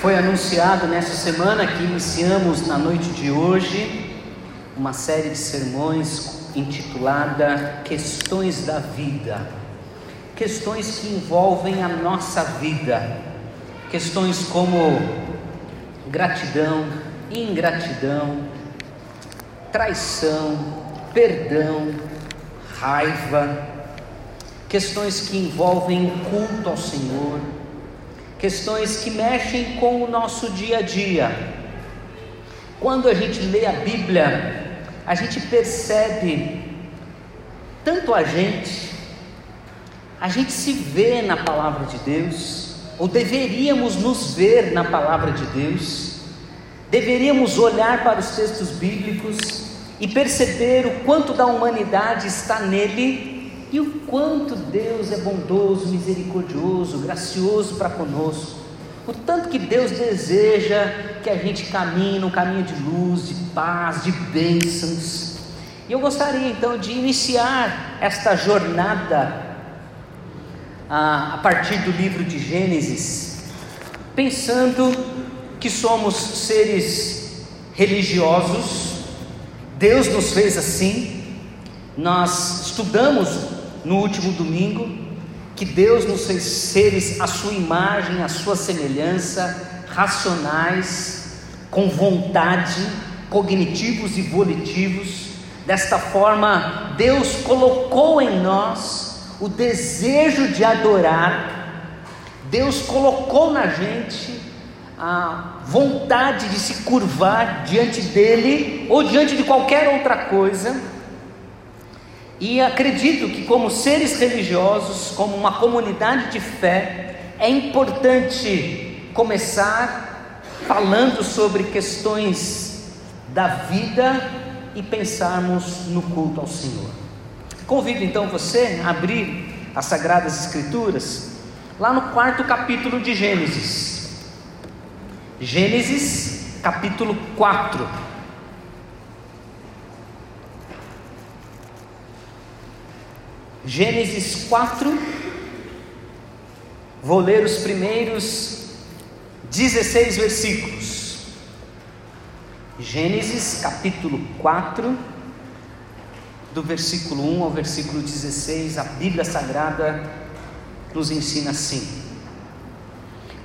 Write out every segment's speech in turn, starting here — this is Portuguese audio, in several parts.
Foi anunciado nesta semana que iniciamos na noite de hoje uma série de sermões intitulada Questões da Vida. Questões que envolvem a nossa vida. Questões como gratidão, ingratidão, traição, perdão, raiva. Questões que envolvem culto ao Senhor questões que mexem com o nosso dia a dia. Quando a gente lê a Bíblia, a gente percebe tanto a gente, a gente se vê na palavra de Deus, ou deveríamos nos ver na palavra de Deus, deveríamos olhar para os textos bíblicos e perceber o quanto da humanidade está nele e o quanto Deus é bondoso, misericordioso, gracioso para conosco. O tanto que Deus deseja que a gente caminhe num caminho de luz, de paz, de bênçãos. E eu gostaria então de iniciar esta jornada a, a partir do livro de Gênesis, pensando que somos seres religiosos, Deus nos fez assim, nós estudamos no último domingo, que Deus nos fez seres à sua imagem, à sua semelhança, racionais, com vontade, cognitivos e volitivos. Desta forma, Deus colocou em nós o desejo de adorar, Deus colocou na gente a vontade de se curvar diante dEle ou diante de qualquer outra coisa e acredito que, como seres religiosos, como uma comunidade de fé, é importante começar falando sobre questões da vida e pensarmos no culto ao Senhor. Convido então você a abrir as Sagradas Escrituras, lá no quarto capítulo de Gênesis. Gênesis, capítulo 4. Gênesis 4, vou ler os primeiros 16 versículos. Gênesis capítulo 4, do versículo 1 ao versículo 16, a Bíblia Sagrada nos ensina assim: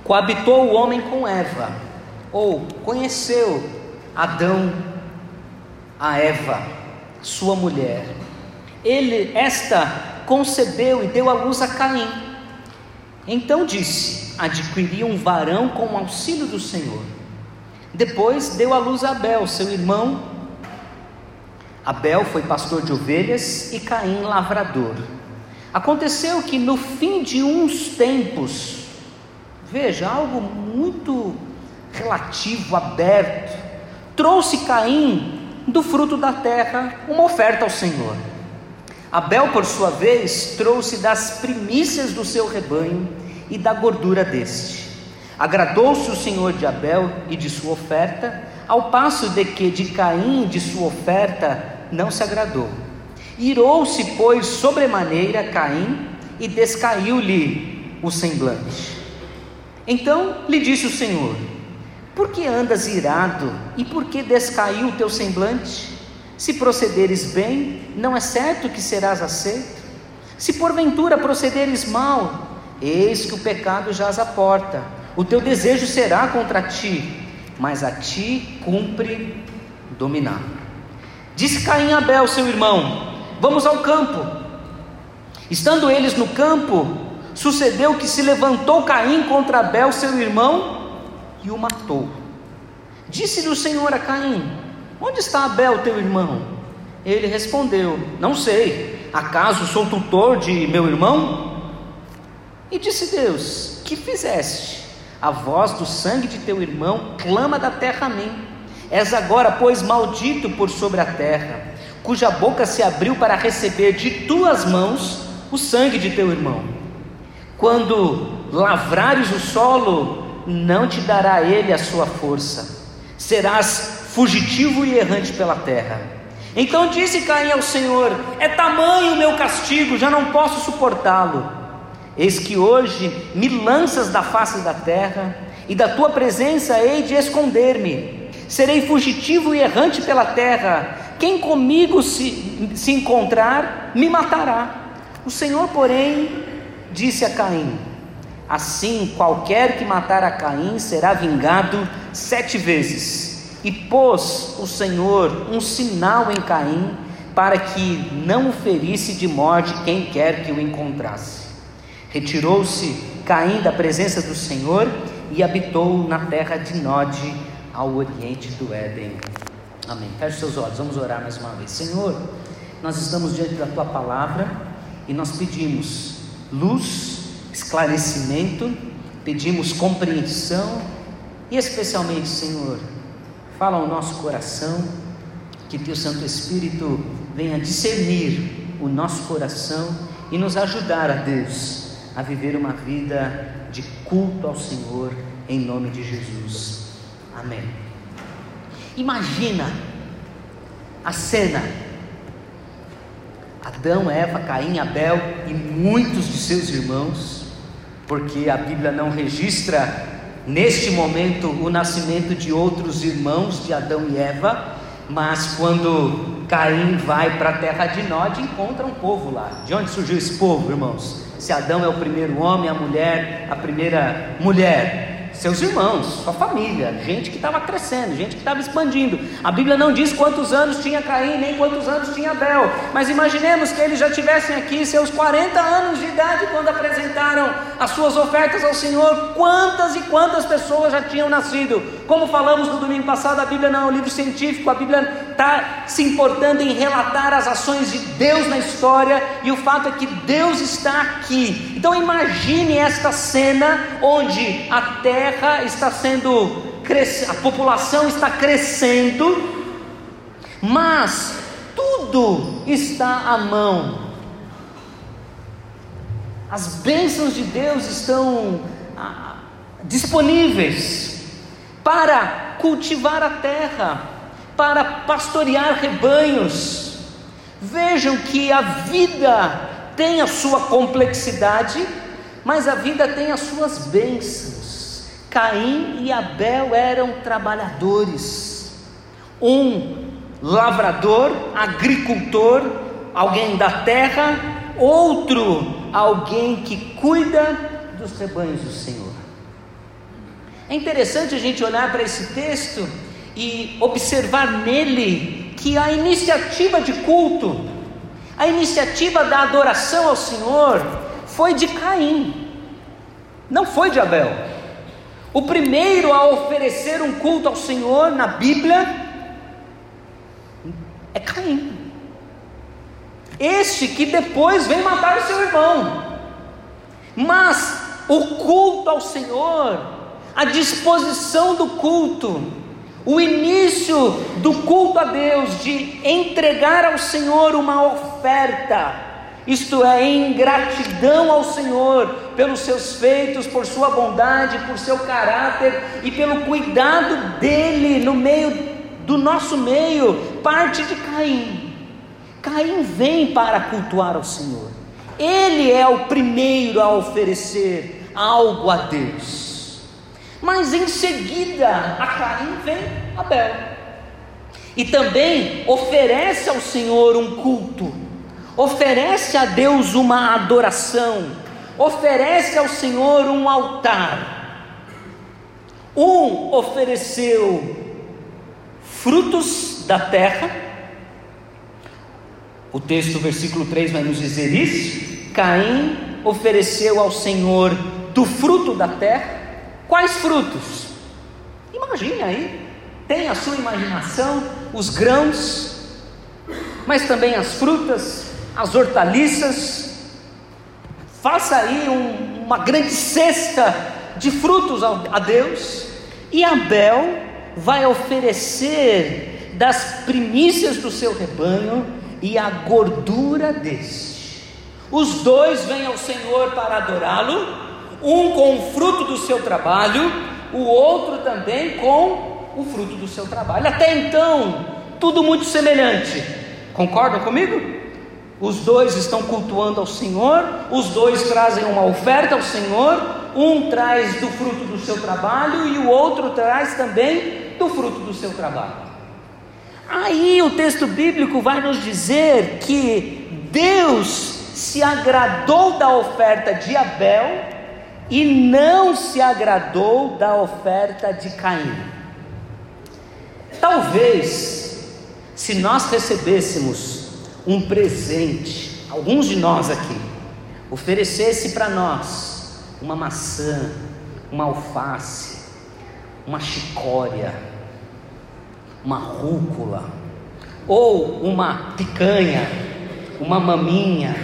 Coabitou o homem com Eva, ou conheceu Adão a Eva, sua mulher. Ele, esta concebeu e deu à luz a Caim. Então disse: Adquiri um varão com o auxílio do Senhor. Depois deu à luz a Abel, seu irmão. Abel foi pastor de ovelhas e Caim lavrador. Aconteceu que no fim de uns tempos, veja, algo muito relativo, aberto, trouxe Caim do fruto da terra uma oferta ao Senhor. Abel, por sua vez, trouxe das primícias do seu rebanho e da gordura deste. Agradou-se o Senhor de Abel e de sua oferta, ao passo de que de Caim de sua oferta não se agradou. Irou-se, pois, sobremaneira Caim e descaiu-lhe o semblante. Então lhe disse o Senhor: Por que andas irado e por que descaiu o teu semblante? Se procederes bem, não é certo que serás aceito? Se porventura procederes mal, eis que o pecado jaz à porta, o teu desejo será contra ti, mas a ti cumpre dominar. Disse Caim a Abel, seu irmão: Vamos ao campo. Estando eles no campo, sucedeu que se levantou Caim contra Abel, seu irmão, e o matou. Disse-lhe o Senhor a Caim: Onde está Abel, teu irmão? Ele respondeu: Não sei. Acaso sou tutor de meu irmão? E disse Deus: Que fizeste? A voz do sangue de teu irmão clama da terra a mim. És agora, pois, maldito por sobre a terra, cuja boca se abriu para receber de tuas mãos o sangue de teu irmão. Quando lavrares o solo, não te dará ele a sua força. Serás fugitivo e errante pela terra. Então disse Caim ao Senhor: É tamanho o meu castigo, já não posso suportá-lo. Eis que hoje me lanças da face da terra, e da tua presença hei de esconder-me. Serei fugitivo e errante pela terra. Quem comigo se, se encontrar, me matará. O Senhor, porém, disse a Caim: Assim, qualquer que matar a Caim será vingado sete vezes. E pôs o Senhor um sinal em Caim, para que não o ferisse de morte quem quer que o encontrasse. Retirou-se Caim da presença do Senhor e habitou na terra de Nod, ao oriente do Éden. Amém. Feche seus olhos, vamos orar mais uma vez. Senhor, nós estamos diante da tua palavra e nós pedimos luz, esclarecimento, pedimos compreensão e, especialmente, Senhor, fala ao nosso coração, que teu Santo Espírito venha discernir o nosso coração e nos ajudar a Deus a viver uma vida de culto ao Senhor, em nome de Jesus. Amém. Imagina a cena: Adão, Eva, Caim, Abel e muitos de seus irmãos, porque a Bíblia não registra neste momento o nascimento de outros irmãos de Adão e Eva, mas quando Caim vai para a terra de Nod, encontra um povo lá. De onde surgiu esse povo, irmãos? Se Adão é o primeiro homem, a mulher, a primeira mulher seus irmãos, sua família, gente que estava crescendo, gente que estava expandindo. A Bíblia não diz quantos anos tinha Caim, nem quantos anos tinha Abel, mas imaginemos que eles já tivessem aqui seus 40 anos de idade quando apresentaram as suas ofertas ao Senhor. Quantas e quantas pessoas já tinham nascido? Como falamos no domingo passado, a Bíblia não é um livro científico, a Bíblia está se importando em relatar as ações de Deus na história e o fato é que Deus está aqui. Então imagine esta cena onde a terra está sendo a população está crescendo, mas tudo está à mão. As bênçãos de Deus estão ah, disponíveis para cultivar a terra, para pastorear rebanhos. Vejam que a vida tem a sua complexidade, mas a vida tem as suas bênçãos. Caim e Abel eram trabalhadores. Um lavrador, agricultor, alguém da terra, outro alguém que cuida dos rebanhos do Senhor. É interessante a gente olhar para esse texto e observar nele que a iniciativa de culto, a iniciativa da adoração ao Senhor foi de Caim, não foi de Abel. O primeiro a oferecer um culto ao Senhor na Bíblia é Caim. Este que depois vem matar o seu irmão. Mas o culto ao Senhor, a disposição do culto, o início do culto a Deus, de entregar ao Senhor uma oferta, isto é, em gratidão ao Senhor pelos seus feitos, por sua bondade, por seu caráter e pelo cuidado dele no meio do nosso meio, parte de Caim. Caim vem para cultuar ao Senhor, ele é o primeiro a oferecer algo a Deus, mas em seguida a Caim vem Abel, e também oferece ao Senhor um culto oferece a Deus uma adoração, oferece ao Senhor um altar. Um ofereceu frutos da terra, o texto, versículo 3 vai nos dizer isso. Caim ofereceu ao Senhor do fruto da terra. Quais frutos? Imagine aí, tem a sua imaginação, os grãos, mas também as frutas, as hortaliças, faça aí um, uma grande cesta de frutos a, Deus, e Abel vai oferecer das primícias do seu rebanho e a gordura deste. Os dois vêm ao Senhor para adorá-lo, um com o fruto do seu trabalho, o outro também com o fruto do seu trabalho. Até então, tudo muito semelhante. Concordam comigo? Os dois estão cultuando ao Senhor, os dois trazem uma oferta ao Senhor, um traz do fruto do seu trabalho e o outro traz também do fruto do seu trabalho. Aí o texto bíblico vai nos dizer que Deus se agradou da oferta de Abel e não se agradou da oferta de Caim. Talvez, se nós recebêssemos um presente, alguns de nós aqui, oferecesse para nós uma maçã, uma alface, uma chicória, uma rúcula, ou uma picanha, uma maminha,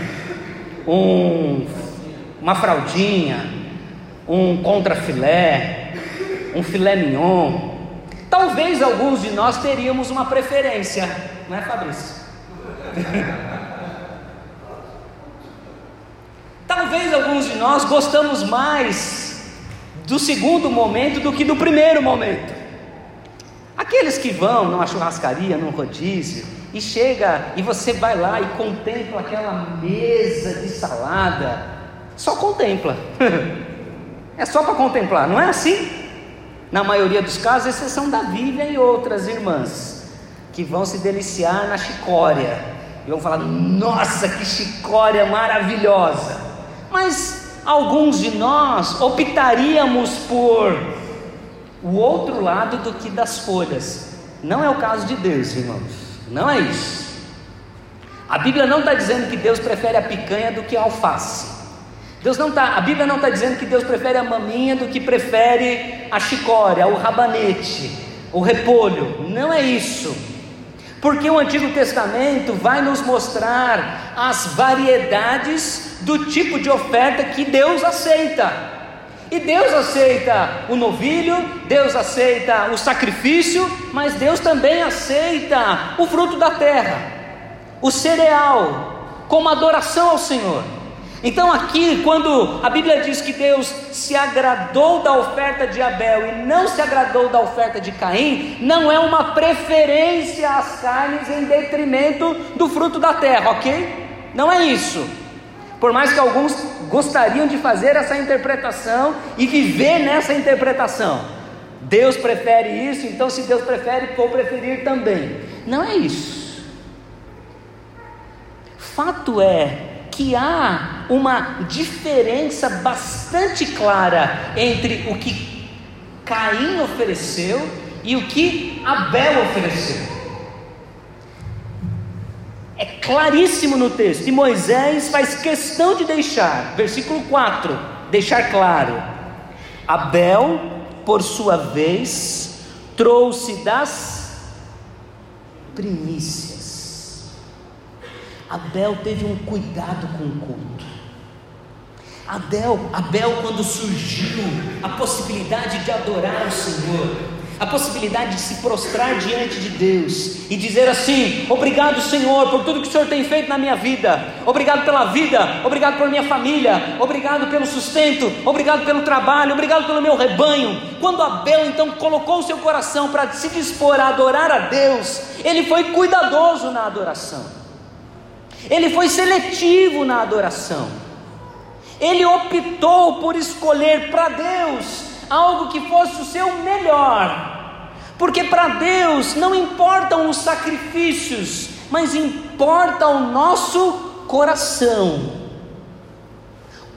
um, uma fraldinha, um contrafilé, um filé mignon. Talvez alguns de nós teríamos uma preferência, não é, Fabrício? Talvez alguns de nós gostamos mais do segundo momento do que do primeiro momento. Aqueles que vão numa churrascaria, num rodízio, e chega e você vai lá e contempla aquela mesa de salada, só contempla. É só para contemplar, não é assim? Na maioria dos casos, exceção da Bíblia e outras irmãs, que vão se deliciar na chicória, e vão falar: nossa, que chicória maravilhosa! Mas alguns de nós optaríamos por o outro lado do que das folhas. Não é o caso de Deus, irmãos, não é isso. A Bíblia não está dizendo que Deus prefere a picanha do que a alface. Deus não tá, a Bíblia não está dizendo que Deus prefere a maminha do que prefere a chicória, o rabanete, o repolho. Não é isso. Porque o Antigo Testamento vai nos mostrar as variedades do tipo de oferta que Deus aceita. E Deus aceita o novilho, Deus aceita o sacrifício, mas Deus também aceita o fruto da terra, o cereal, como adoração ao Senhor. Então, aqui, quando a Bíblia diz que Deus se agradou da oferta de Abel e não se agradou da oferta de Caim, não é uma preferência às carnes em detrimento do fruto da terra, ok? Não é isso. Por mais que alguns gostariam de fazer essa interpretação e viver nessa interpretação. Deus prefere isso, então se Deus prefere, vou preferir também. Não é isso. Fato é que há uma diferença bastante clara entre o que Caim ofereceu e o que Abel ofereceu. É claríssimo no texto, e Moisés faz questão de deixar, versículo 4, deixar claro: Abel, por sua vez, trouxe das primícias. Abel teve um cuidado com o culto. Abel, Abel, quando surgiu a possibilidade de adorar o Senhor, a possibilidade de se prostrar diante de Deus e dizer assim: Obrigado, Senhor, por tudo que o Senhor tem feito na minha vida, obrigado pela vida, obrigado por minha família, obrigado pelo sustento, obrigado pelo trabalho, obrigado pelo meu rebanho. Quando Abel então colocou o seu coração para se dispor a adorar a Deus, ele foi cuidadoso na adoração. Ele foi seletivo na adoração. Ele optou por escolher para Deus algo que fosse o seu melhor. Porque para Deus não importam os sacrifícios, mas importa o nosso coração.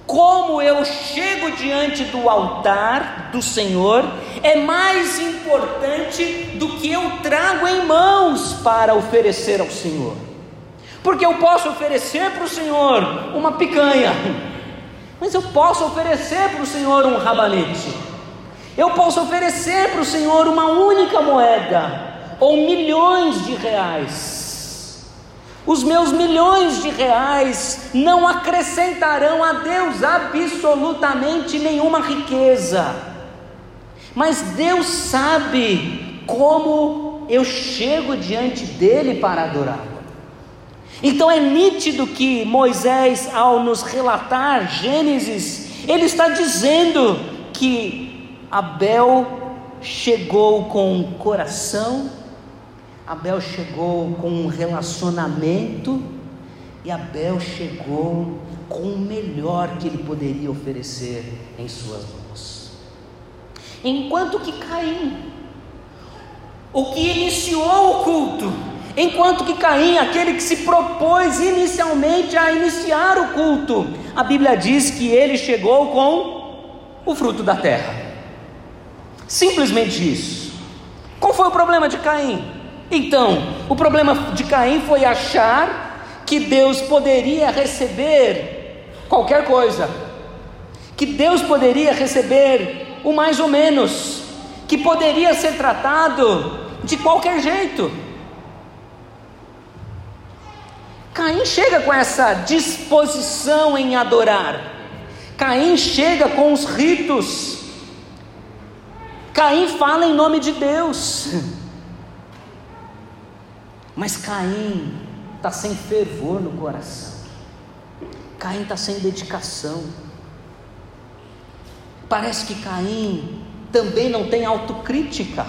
Como eu chego diante do altar do Senhor é mais importante do que eu trago em mãos para oferecer ao Senhor. Porque eu posso oferecer para o Senhor uma picanha, mas eu posso oferecer para o Senhor um rabanete. Eu posso oferecer para o Senhor uma única moeda ou milhões de reais. Os meus milhões de reais não acrescentarão a Deus absolutamente nenhuma riqueza. Mas Deus sabe como eu chego diante dele para adorar. Então é nítido que Moisés, ao nos relatar Gênesis, ele está dizendo que Abel chegou com um coração, Abel chegou com um relacionamento, e Abel chegou com o melhor que ele poderia oferecer em suas mãos. Enquanto que Caim, o que iniciou o culto, enquanto que Caim, aquele que se propôs inicialmente a iniciar o culto, a Bíblia diz que ele chegou com o fruto da terra. Simplesmente isso. Qual foi o problema de Caim? Então, o problema de Caim foi achar que Deus poderia receber qualquer coisa, que Deus poderia receber o mais ou menos, que poderia ser tratado de qualquer jeito. Caim chega com essa disposição em adorar. Caim chega com os ritos. Caim fala em nome de Deus. Mas Caim está sem fervor no coração. Caim está sem dedicação. Parece que Caim também não tem autocrítica.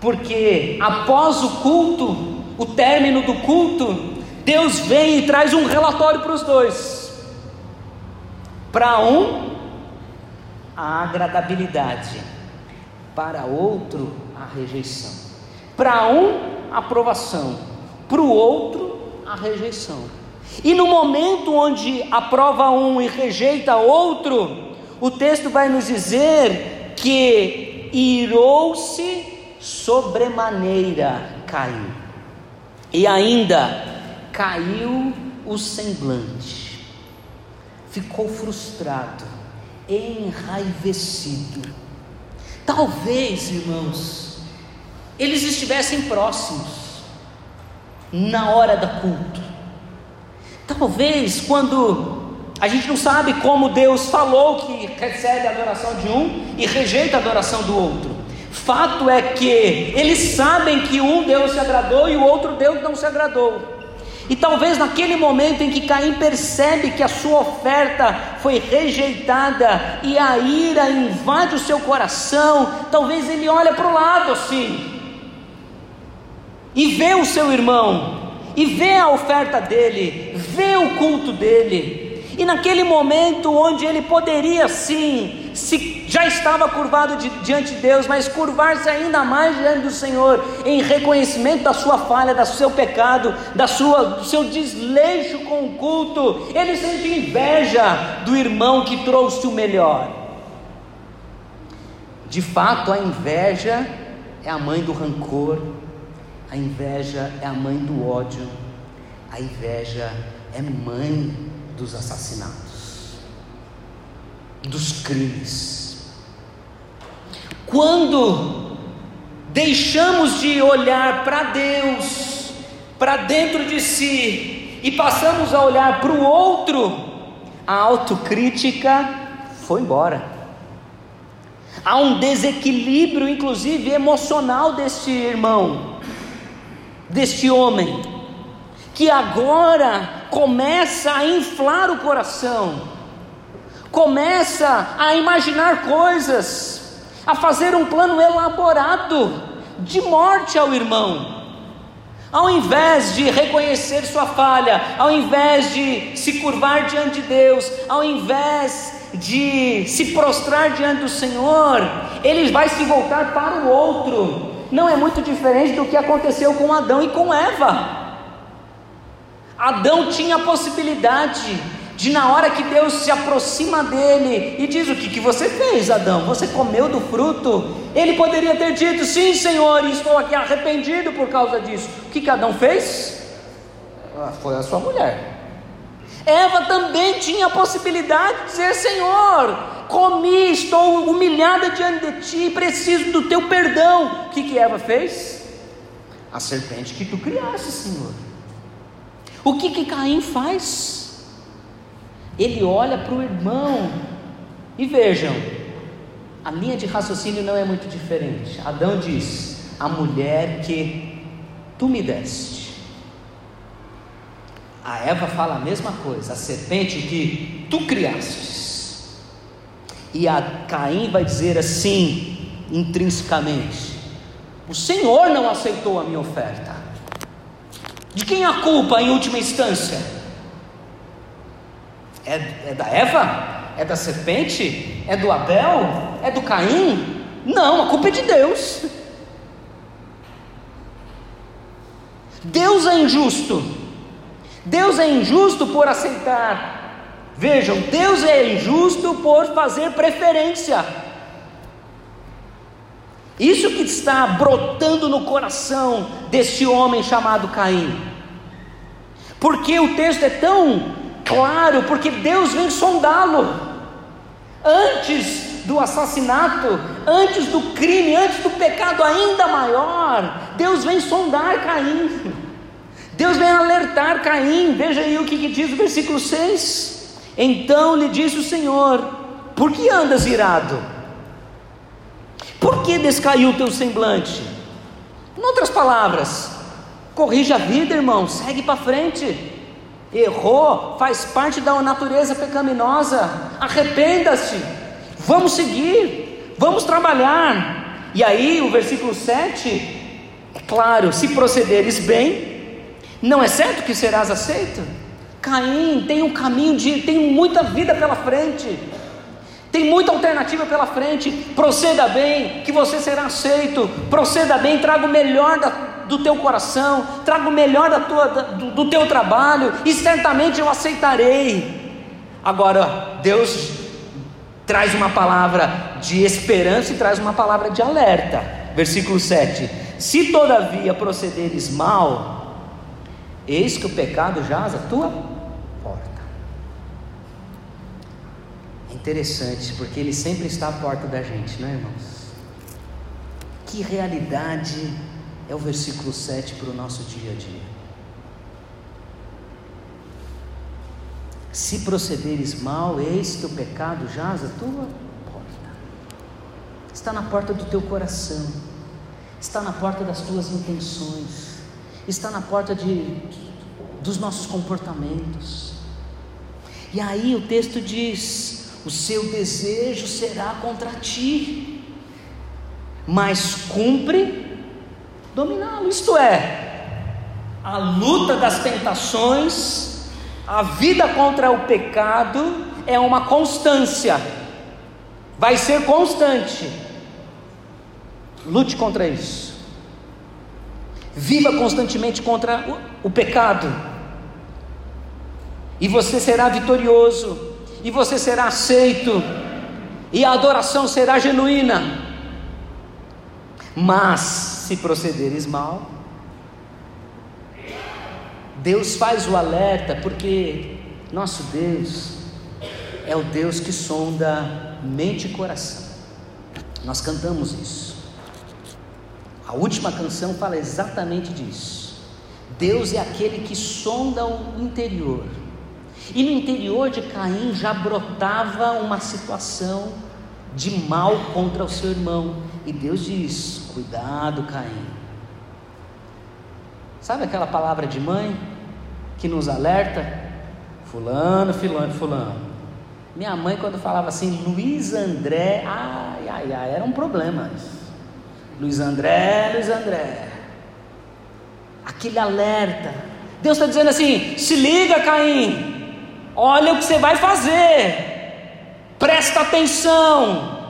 Porque após o culto, o término do culto, Deus vem e traz um relatório para os dois. Para um, a agradabilidade, para outro, a rejeição. Para um, a aprovação, para o outro, a rejeição. E no momento onde aprova um e rejeita outro, o texto vai nos dizer que irou-se sobremaneira Caim. E ainda caiu o semblante, ficou frustrado, enraivecido. Talvez, irmãos, eles estivessem próximos na hora da culto. Talvez quando a gente não sabe como Deus falou que recebe a adoração de um e rejeita a adoração do outro. Fato é que eles sabem que um Deus se agradou e o outro Deus não se agradou. E talvez naquele momento em que Caim percebe que a sua oferta foi rejeitada e a ira invade o seu coração, talvez ele olha para o lado assim e vê o seu irmão, e vê a oferta dele, vê o culto dele, e naquele momento onde ele poderia sim se já estava curvado de, diante de Deus, mas curvar-se ainda mais diante do Senhor, em reconhecimento da sua falha, do seu pecado, da sua, do seu desleixo com o culto, ele sente inveja do irmão que trouxe o melhor. De fato, a inveja é a mãe do rancor, a inveja é a mãe do ódio, a inveja é mãe dos assassinatos, dos crimes. Quando deixamos de olhar para Deus, para dentro de si, e passamos a olhar para o outro, a autocrítica foi embora. Há um desequilíbrio, inclusive emocional, deste irmão, deste homem, que agora começa a inflar o coração, começa a imaginar coisas, a fazer um plano elaborado de morte ao irmão. Ao invés de reconhecer sua falha, ao invés de se curvar diante de Deus, ao invés de se prostrar diante do Senhor, ele vai se voltar para o outro. Não é muito diferente do que aconteceu com Adão e com Eva. Adão tinha a possibilidade de na hora que Deus se aproxima dele e diz: O que, que você fez, Adão? Você comeu do fruto? Ele poderia ter dito: Sim, Senhor, estou aqui arrependido por causa disso. O que, que Adão fez? Ah, foi a sua mulher. Eva também tinha a possibilidade de dizer: Senhor, comi, estou humilhada diante de ti, preciso do teu perdão. O que, que Eva fez? A serpente que tu criaste, Senhor. O que, que Caim faz? Ele olha para o irmão e vejam, a linha de raciocínio não é muito diferente. Adão diz: A mulher que tu me deste. A Eva fala a mesma coisa, a serpente que tu criastes. E a Caim vai dizer assim, intrinsecamente: O Senhor não aceitou a minha oferta. De quem a culpa em última instância? É, é da Eva? É da serpente? É do Abel? É do Caim? Não, a culpa é de Deus. Deus é injusto. Deus é injusto por aceitar. Vejam, Deus é injusto por fazer preferência. Isso que está brotando no coração deste homem chamado Caim. Porque o texto é tão claro, porque Deus vem sondá-lo. Antes do assassinato, antes do crime, antes do pecado ainda maior, Deus vem sondar Caim. Deus vem alertar Caim. Veja aí o que, que diz o versículo 6. Então lhe disse o Senhor: Por que andas irado? Por que descaiu o teu semblante? Em outras palavras, corrija a vida, irmão, segue para frente. Errou, faz parte da natureza pecaminosa. Arrependa-se. Vamos seguir, vamos trabalhar. E aí, o versículo 7, é claro: se procederes bem, não é certo que serás aceito? Caim tem um caminho de, tem muita vida pela frente. Tem muita alternativa pela frente. Proceda bem, que você será aceito. Proceda bem, traga o melhor da, do teu coração, traga o melhor da tua, do, do teu trabalho, e certamente eu aceitarei. Agora, Deus traz uma palavra de esperança e traz uma palavra de alerta. Versículo 7: Se todavia procederes mal, eis que o pecado jaz a tua Interessante, porque Ele sempre está à porta da gente, não é, irmãos? Que realidade é o versículo 7 para o nosso dia a dia. Se procederes mal, eis que o pecado jaz a tua porta. Está na porta do teu coração, está na porta das tuas intenções, está na porta de, dos nossos comportamentos. E aí o texto diz: o seu desejo será contra ti, mas cumpre dominá-lo. Isto é, a luta das tentações, a vida contra o pecado é uma constância, vai ser constante. Lute contra isso. Viva constantemente contra o, o pecado, e você será vitorioso e você será aceito, e a adoração será genuína. Mas, se procederes mal, Deus faz o alerta, porque nosso Deus é o Deus que sonda mente e coração. Nós cantamos isso. A última canção fala exatamente disso. Deus é aquele que sonda o interior e no interior de Caim já brotava uma situação de mal contra o seu irmão. E Deus diz: Cuidado, Caim. Sabe aquela palavra de mãe que nos alerta? Fulano, fulano, fulano. Minha mãe, quando falava assim, Luiz André, ai, ai, ai, era um problema. Luiz André, Luiz André. Aquele alerta. Deus está dizendo assim: se liga, Caim, Olha o que você vai fazer. Presta atenção.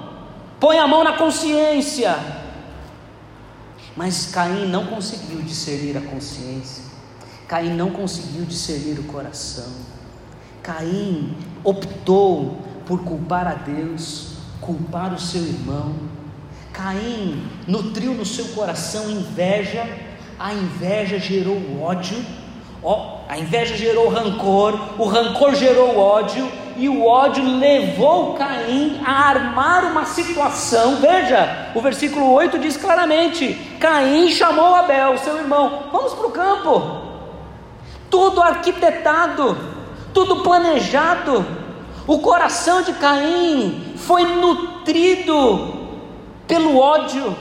Põe a mão na consciência. Mas Caim não conseguiu discernir a consciência. Caim não conseguiu discernir o coração. Caim optou por culpar a Deus, culpar o seu irmão. Caim nutriu no seu coração inveja, a inveja gerou ódio a inveja gerou rancor, o rancor gerou ódio, e o ódio levou Caim a armar uma situação. Veja, o versículo 8 diz claramente: Caim chamou Abel, seu irmão, vamos para o campo. Tudo arquitetado, tudo planejado. O coração de Caim foi nutrido pelo ódio,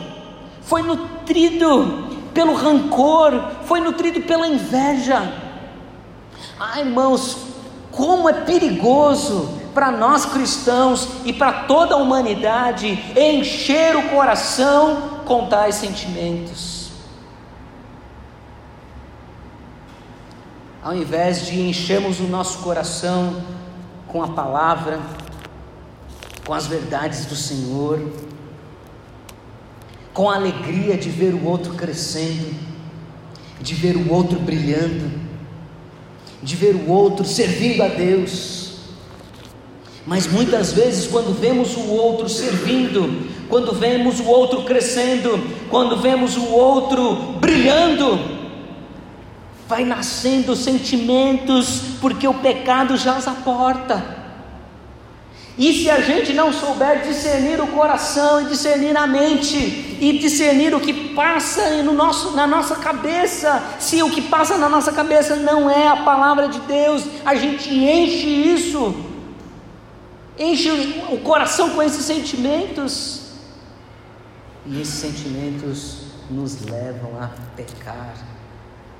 foi nutrido pelo rancor, foi nutrido pela inveja. Ah, irmãos, como é perigoso para nós cristãos e para toda a humanidade encher o coração com tais sentimentos. Ao invés de enchermos o nosso coração com a palavra, com as verdades do Senhor, com a alegria de ver o outro crescendo, de ver o outro brilhando, de ver o outro servindo a Deus. Mas muitas vezes, quando vemos o outro servindo, quando vemos o outro crescendo, quando vemos o outro brilhando, vai nascendo sentimentos, porque o pecado jaz à porta. E se a gente não souber discernir o coração e discernir a mente e discernir o que passa no nosso, na nossa cabeça, se o que passa na nossa cabeça não é a palavra de Deus, a gente enche isso, enche o coração com esses sentimentos, e esses sentimentos nos levam a pecar,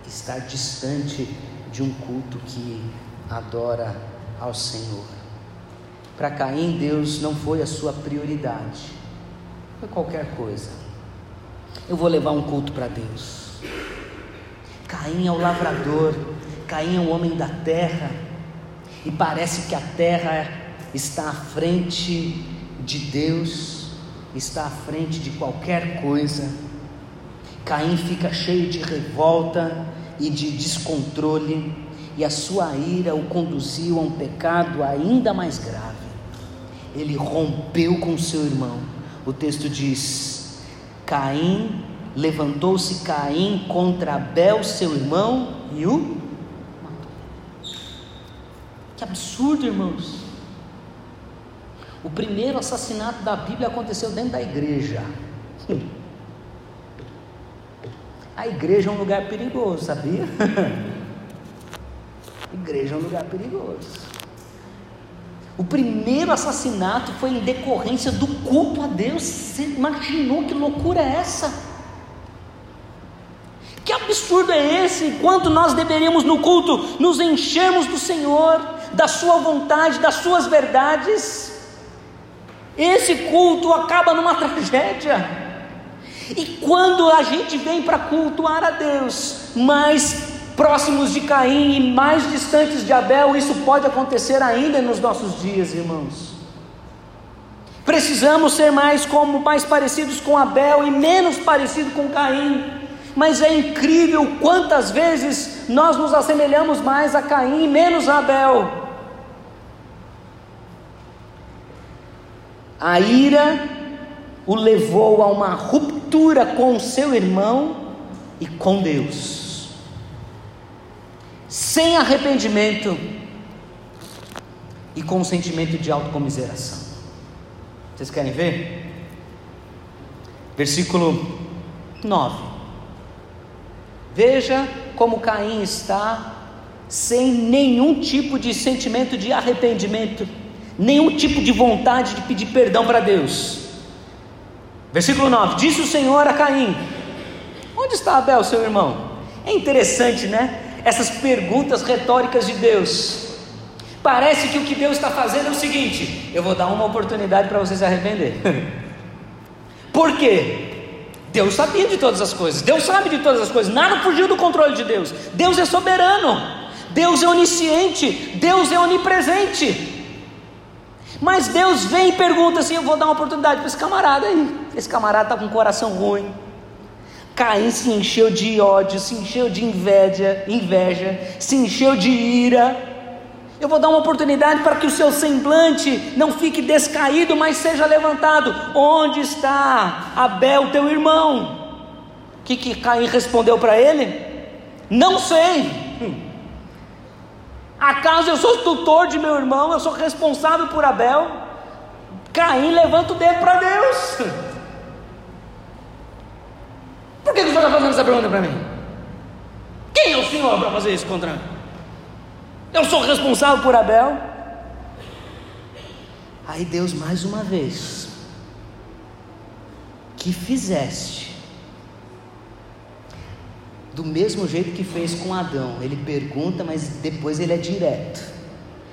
estar distante de um culto que adora ao Senhor. Para Caim, Deus não foi a sua prioridade, foi qualquer coisa. Eu vou levar um culto para Deus. Caim é o lavrador, Caim é o homem da terra, e parece que a terra está à frente de Deus está à frente de qualquer coisa. Caim fica cheio de revolta e de descontrole, e a sua ira o conduziu a um pecado ainda mais grave. Ele rompeu com seu irmão. O texto diz: Caim levantou-se Caim contra Abel, seu irmão, e o matou. Que absurdo, irmãos. O primeiro assassinato da Bíblia aconteceu dentro da igreja. A igreja é um lugar perigoso, sabia? Igreja é um lugar perigoso. O primeiro assassinato foi em decorrência do culto a Deus. Você imaginou que loucura é essa? Que absurdo é esse? Quanto nós deveríamos no culto nos enchermos do Senhor, da Sua vontade, das Suas verdades. Esse culto acaba numa tragédia. E quando a gente vem para cultuar a Deus, mais próximos de Caim e mais distantes de Abel, isso pode acontecer ainda nos nossos dias, irmãos. Precisamos ser mais como mais parecidos com Abel e menos parecidos com Caim. Mas é incrível quantas vezes nós nos assemelhamos mais a Caim e menos a Abel. A ira o levou a uma ruptura com seu irmão e com Deus. Sem arrependimento e com um sentimento de autocomiseração. Vocês querem ver? Versículo 9. Veja como Caim está sem nenhum tipo de sentimento de arrependimento nenhum tipo de vontade de pedir perdão para Deus. Versículo 9: Disse o Senhor a Caim: Onde está Abel, seu irmão? É interessante, né? Essas perguntas retóricas de Deus. Parece que o que Deus está fazendo é o seguinte: eu vou dar uma oportunidade para você se arrepender. Por quê? Deus sabia de todas as coisas, Deus sabe de todas as coisas, nada fugiu do controle de Deus. Deus é soberano, Deus é onisciente, Deus é onipresente. Mas Deus vem e pergunta assim: Eu vou dar uma oportunidade para esse camarada aí. Esse camarada está com um coração ruim. Caim se encheu de ódio, se encheu de inveja, inveja, se encheu de ira. Eu vou dar uma oportunidade para que o seu semblante não fique descaído, mas seja levantado. Onde está Abel, teu irmão? O que, que Caim respondeu para ele? Não sei. Hum. Acaso eu sou tutor de meu irmão, eu sou responsável por Abel? Caim levanta o dedo para Deus. Por que, o senhor está fazendo essa pergunta para mim? Quem é o senhor para fazer isso contra mim? Eu sou responsável por Abel? Aí Deus mais uma vez, que fizeste do mesmo jeito que fez com Adão. Ele pergunta, mas depois ele é direto.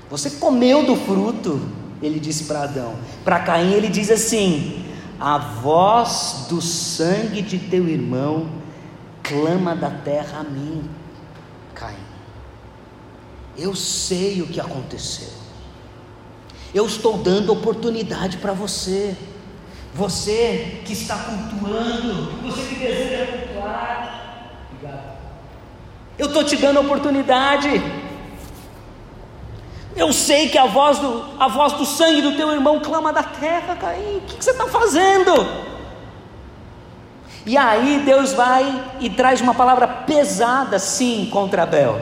Você comeu do fruto? Ele disse para Adão. Para Caim, ele diz assim: A voz do sangue de teu irmão clama da terra a mim, Caim. Eu sei o que aconteceu. Eu estou dando oportunidade para você. Você que está cultuando, você que deseja cultuar. Obrigado. Eu estou te dando oportunidade. Eu sei que a voz do, a voz do sangue do teu irmão clama da terra, Caim. O que, que você está fazendo? E aí Deus vai e traz uma palavra pesada, sim, contra Abel,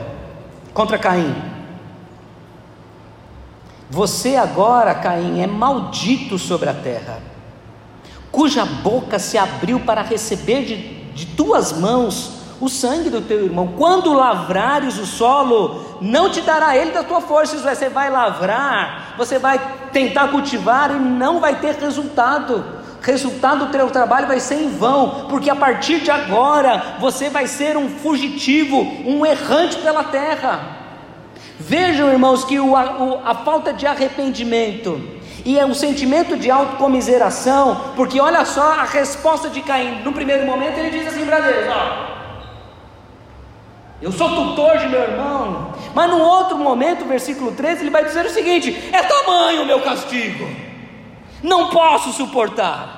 contra Caim. Você agora, Caim, é maldito sobre a terra, cuja boca se abriu para receber de, de tuas mãos o sangue do teu irmão. Quando lavrares o solo, não te dará ele da tua força. Você vai lavrar, você vai tentar cultivar e não vai ter resultado. Resultado do teu trabalho vai ser em vão, porque a partir de agora você vai ser um fugitivo, um errante pela terra. Vejam, irmãos, que o, a, a falta de arrependimento e é um sentimento de autocomiseração, porque olha só a resposta de Caim. No primeiro momento ele diz assim para Deus: ó, eu sou tutor de meu irmão. Mas no outro momento, versículo 13, ele vai dizer o seguinte: é tamanho o meu castigo, não posso suportar.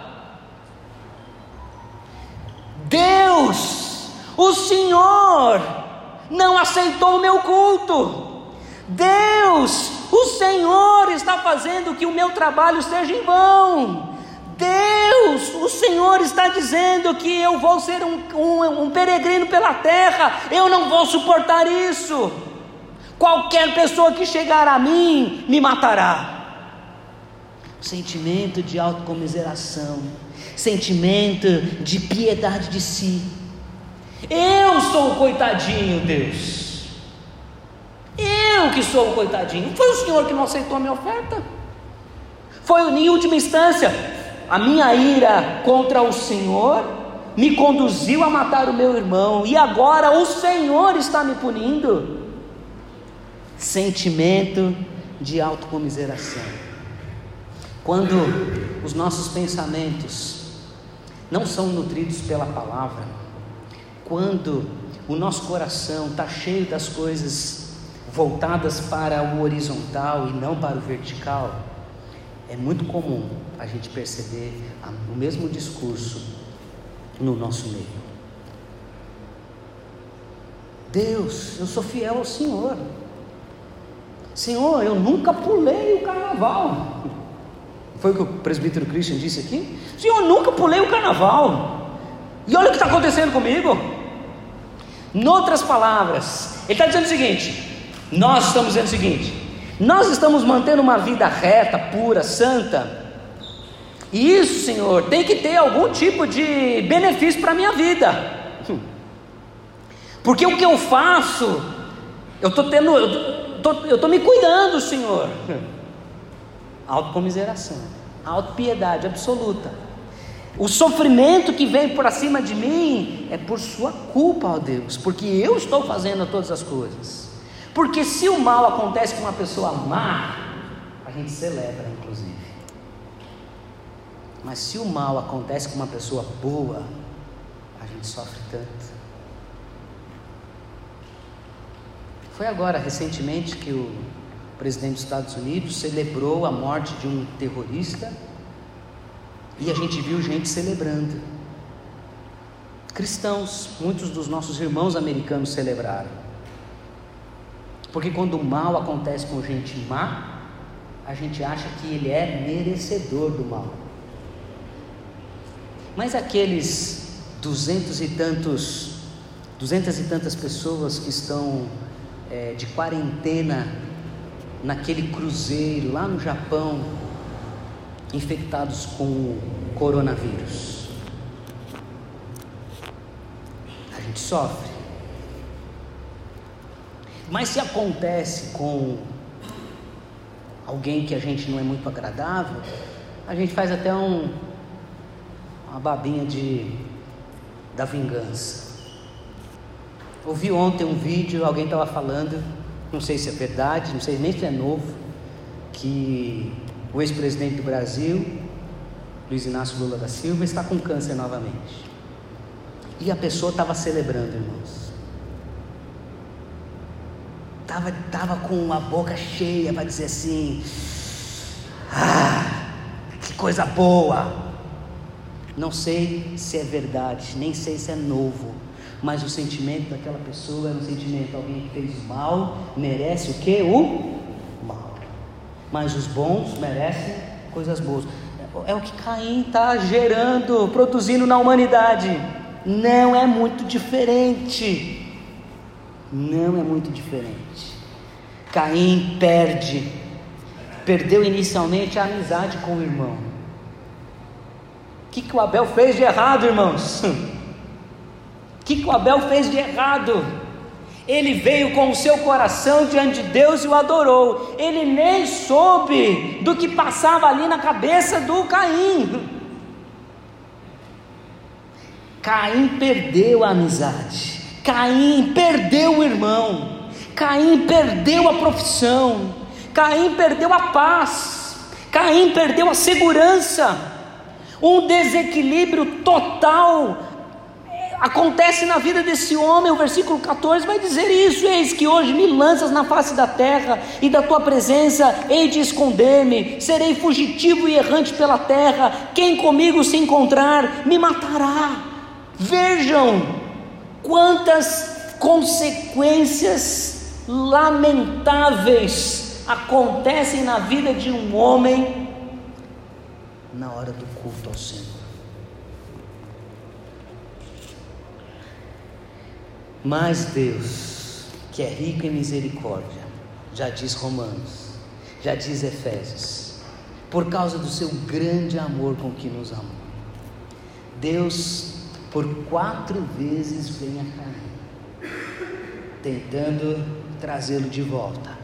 Deus, o Senhor, não aceitou o meu culto. Deus, o Senhor está fazendo que o meu trabalho seja em vão. Deus, o Senhor está dizendo que eu vou ser um, um, um, peregrino pela terra, eu não vou suportar isso. Qualquer pessoa que chegar a mim me matará. Sentimento de autocomiseração, sentimento de piedade de si. Eu sou o coitadinho, Deus. Eu que sou o coitadinho. Foi o Senhor que não aceitou a minha oferta. Foi em última instância, a minha ira contra o Senhor me conduziu a matar o meu irmão, e agora o Senhor está me punindo. Sentimento de autocomiseração. Quando os nossos pensamentos não são nutridos pela palavra, quando o nosso coração está cheio das coisas voltadas para o horizontal e não para o vertical, é muito comum a gente perceber o mesmo discurso no nosso meio. Deus, eu sou fiel ao Senhor. Senhor, eu nunca pulei o carnaval. Foi o que o presbítero Christian disse aqui? Senhor, eu nunca pulei o carnaval. E olha o que está acontecendo comigo. Em outras palavras, ele está dizendo o seguinte: nós estamos dizendo o seguinte: nós estamos mantendo uma vida reta, pura, santa. Isso, Senhor, tem que ter algum tipo de benefício para a minha vida. Porque o que eu faço, eu estou tendo, eu estou me cuidando, Senhor. Autocomiseração, autopiedade absoluta. O sofrimento que vem por acima de mim é por sua culpa, ó Deus, porque eu estou fazendo todas as coisas. Porque se o mal acontece com uma pessoa má, a gente celebra, inclusive. Mas se o mal acontece com uma pessoa boa, a gente sofre tanto. Foi agora, recentemente, que o presidente dos Estados Unidos celebrou a morte de um terrorista e a gente viu gente celebrando. Cristãos, muitos dos nossos irmãos americanos celebraram. Porque quando o mal acontece com gente má, a gente acha que ele é merecedor do mal. Mas aqueles duzentos e tantos, duzentas e tantas pessoas que estão é, de quarentena naquele cruzeiro lá no Japão, infectados com o coronavírus, a gente sofre. Mas se acontece com alguém que a gente não é muito agradável, a gente faz até um, uma babinha de, da vingança. Ouvi ontem um vídeo, alguém estava falando, não sei se é verdade, não sei nem se é novo, que o ex-presidente do Brasil, Luiz Inácio Lula da Silva, está com câncer novamente. E a pessoa estava celebrando, irmãos estava tava com a boca cheia para dizer assim: coisa boa. Não sei se é verdade, nem sei se é novo, mas o sentimento daquela pessoa é um sentimento: alguém que fez mal merece o que? O mal. Mas os bons merecem coisas boas. É o que Caim está gerando, produzindo na humanidade. Não é muito diferente. Não é muito diferente. Caim perde, perdeu inicialmente a amizade com o irmão. O que, que o Abel fez de errado, irmãos? O que, que o Abel fez de errado? Ele veio com o seu coração diante de Deus e o adorou. Ele nem soube do que passava ali na cabeça do Caim. Caim perdeu a amizade. Caim perdeu o irmão. Caim perdeu a profissão. Caim perdeu a paz. Caim perdeu a segurança. Um desequilíbrio total acontece na vida desse homem, o versículo 14 vai dizer isso: Eis que hoje me lanças na face da terra, e da tua presença hei de esconder-me, serei fugitivo e errante pela terra, quem comigo se encontrar me matará. Vejam quantas consequências lamentáveis acontecem na vida de um homem na hora do culto ao Senhor. Mas Deus, que é rico em misericórdia, já diz Romanos, já diz Efésios, por causa do seu grande amor com que nos amou. Deus, por quatro vezes, vem a Caim, tentando trazê-lo de volta.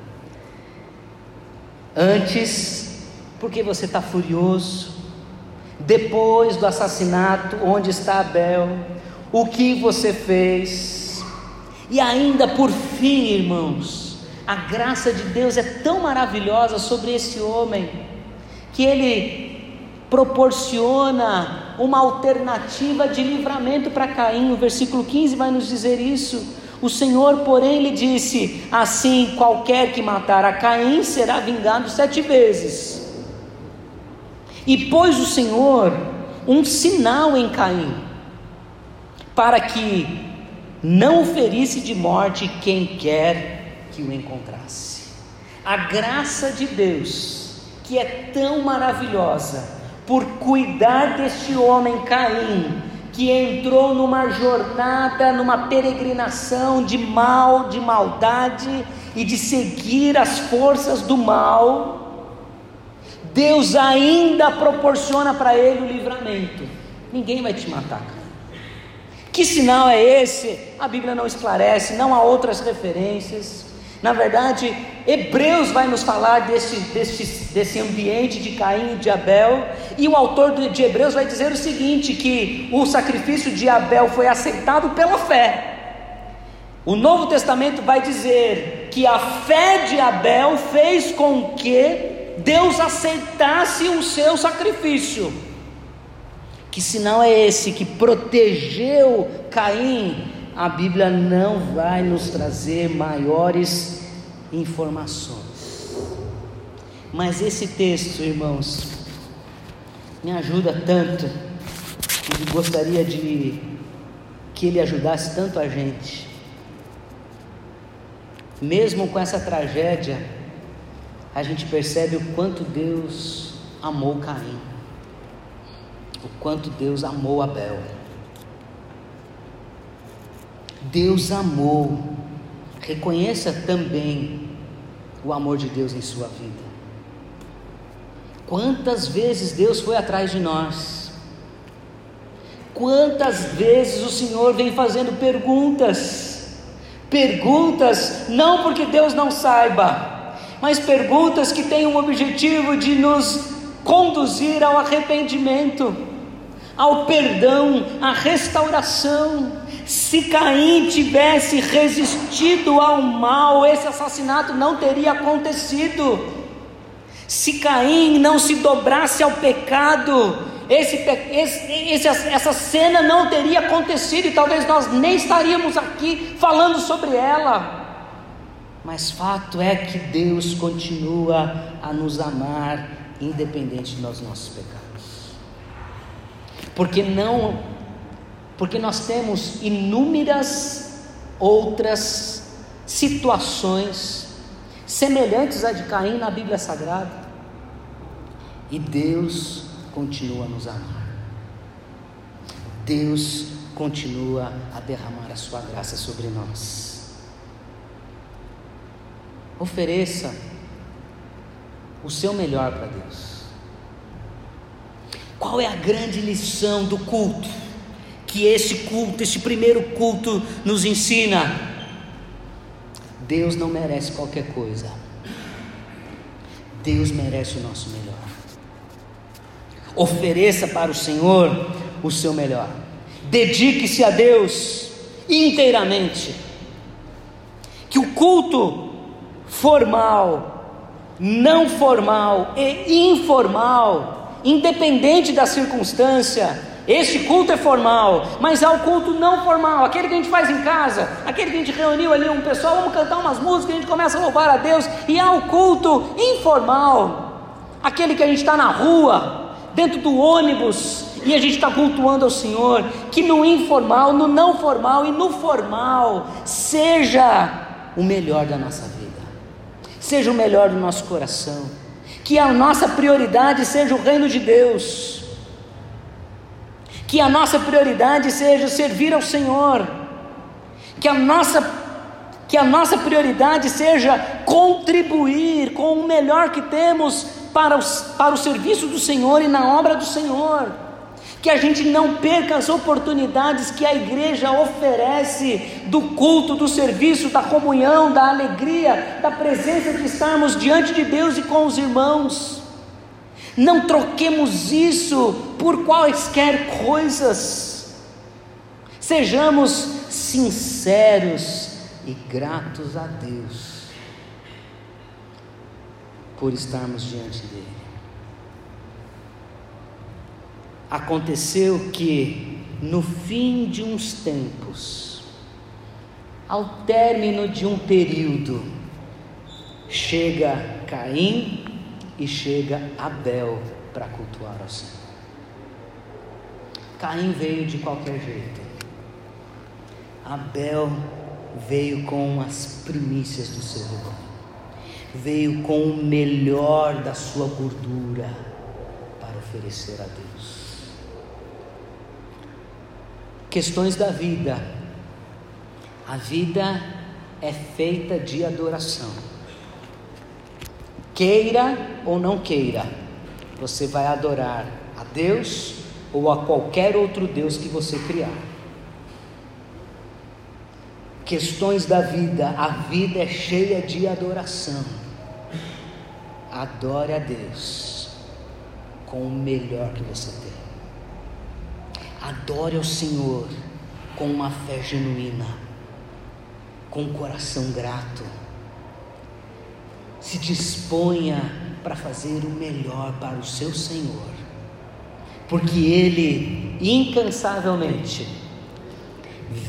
Antes, porque você está furioso. Depois do assassinato, onde está Abel? O que você fez? E ainda por fim, irmãos, a graça de Deus é tão maravilhosa sobre esse homem, que ele proporciona uma alternativa de livramento para Caim. O versículo 15 vai nos dizer isso. O Senhor, porém, lhe disse: Assim, qualquer que matar a Caim será vingado sete vezes. E pôs o Senhor um sinal em Caim, para que não o ferisse de morte quem quer que o encontrasse. A graça de Deus, que é tão maravilhosa, por cuidar deste homem Caim, que entrou numa jornada, numa peregrinação de mal, de maldade e de seguir as forças do mal, Deus ainda proporciona para ele o livramento. Ninguém vai te matar, cara. Que sinal é esse? A Bíblia não esclarece, não há outras referências. Na verdade, Hebreus vai nos falar desse, desse, desse ambiente de Caim e de Abel, e o autor de Hebreus vai dizer o seguinte: que o sacrifício de Abel foi aceitado pela fé. O Novo Testamento vai dizer que a fé de Abel fez com que Deus aceitasse o seu sacrifício. Que sinal é esse que protegeu Caim? A Bíblia não vai nos trazer maiores informações. Mas esse texto, irmãos, me ajuda tanto, e gostaria de que ele ajudasse tanto a gente. Mesmo com essa tragédia, a gente percebe o quanto Deus amou Caim o quanto Deus amou Abel. Deus amou, reconheça também o amor de Deus em sua vida. Quantas vezes Deus foi atrás de nós? Quantas vezes o Senhor vem fazendo perguntas? Perguntas não porque Deus não saiba, mas perguntas que têm o objetivo de nos conduzir ao arrependimento ao perdão, à restauração. Se Caim tivesse resistido ao mal, esse assassinato não teria acontecido. Se Caim não se dobrasse ao pecado, esse, esse, essa cena não teria acontecido e talvez nós nem estaríamos aqui falando sobre ela. Mas fato é que Deus continua a nos amar, independente dos nossos pecados. Porque não, porque nós temos inúmeras outras situações semelhantes à de Caim na Bíblia Sagrada. E Deus continua a nos amar. Deus continua a derramar a sua graça sobre nós. Ofereça o seu melhor para Deus. Qual é a grande lição do culto? Que esse culto, esse primeiro culto, nos ensina. Deus não merece qualquer coisa. Deus merece o nosso melhor. Ofereça para o Senhor o seu melhor. Dedique-se a Deus inteiramente. Que o culto formal, não formal e informal, independente da circunstância. Este culto é formal, mas há o culto não formal, aquele que a gente faz em casa, aquele que a gente reuniu ali um pessoal, vamos cantar umas músicas, a gente começa a louvar a Deus, e há o culto informal, aquele que a gente está na rua, dentro do ônibus, e a gente está cultuando ao Senhor, que no informal, no não formal e no formal, seja o melhor da nossa vida seja o melhor do nosso coração, que a nossa prioridade seja o reino de Deus, que a nossa prioridade seja servir ao Senhor, que a nossa que a nossa prioridade seja contribuir com o melhor que temos para, os, para o serviço do Senhor e na obra do Senhor que a gente não perca as oportunidades que a igreja oferece do culto, do serviço, da comunhão, da alegria, da presença de estarmos diante de Deus e com os irmãos. Não troquemos isso por quaisquer coisas. Sejamos sinceros e gratos a Deus por estarmos diante dele. Aconteceu que, no fim de uns tempos, ao término de um período, chega Caim e chega Abel para cultuar ao Senhor. Caim veio de qualquer jeito. Abel veio com as primícias do seu rebanho. Veio com o melhor da sua gordura para oferecer a Deus questões da vida. A vida é feita de adoração. Queira ou não queira, você vai adorar a Deus ou a qualquer outro Deus que você criar. Questões da vida, a vida é cheia de adoração. Adore a Deus com o melhor que você tem. Adore ao Senhor com uma fé genuína, com um coração grato. Se disponha para fazer o melhor para o seu Senhor, porque Ele incansavelmente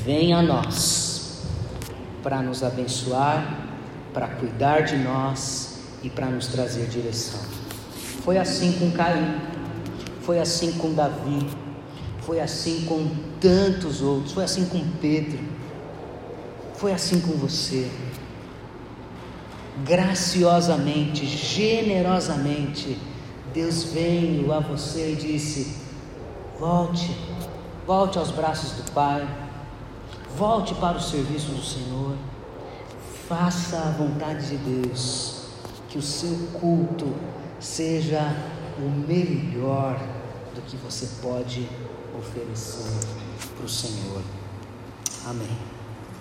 vem a nós para nos abençoar, para cuidar de nós e para nos trazer direção. Foi assim com Caim, foi assim com Davi foi assim com tantos outros, foi assim com Pedro, foi assim com você. Graciosamente, generosamente, Deus veio a você e disse: volte, volte aos braços do Pai, volte para o serviço do Senhor, faça a vontade de Deus, que o seu culto seja o melhor do que você pode oferecer para o Senhor. Amém.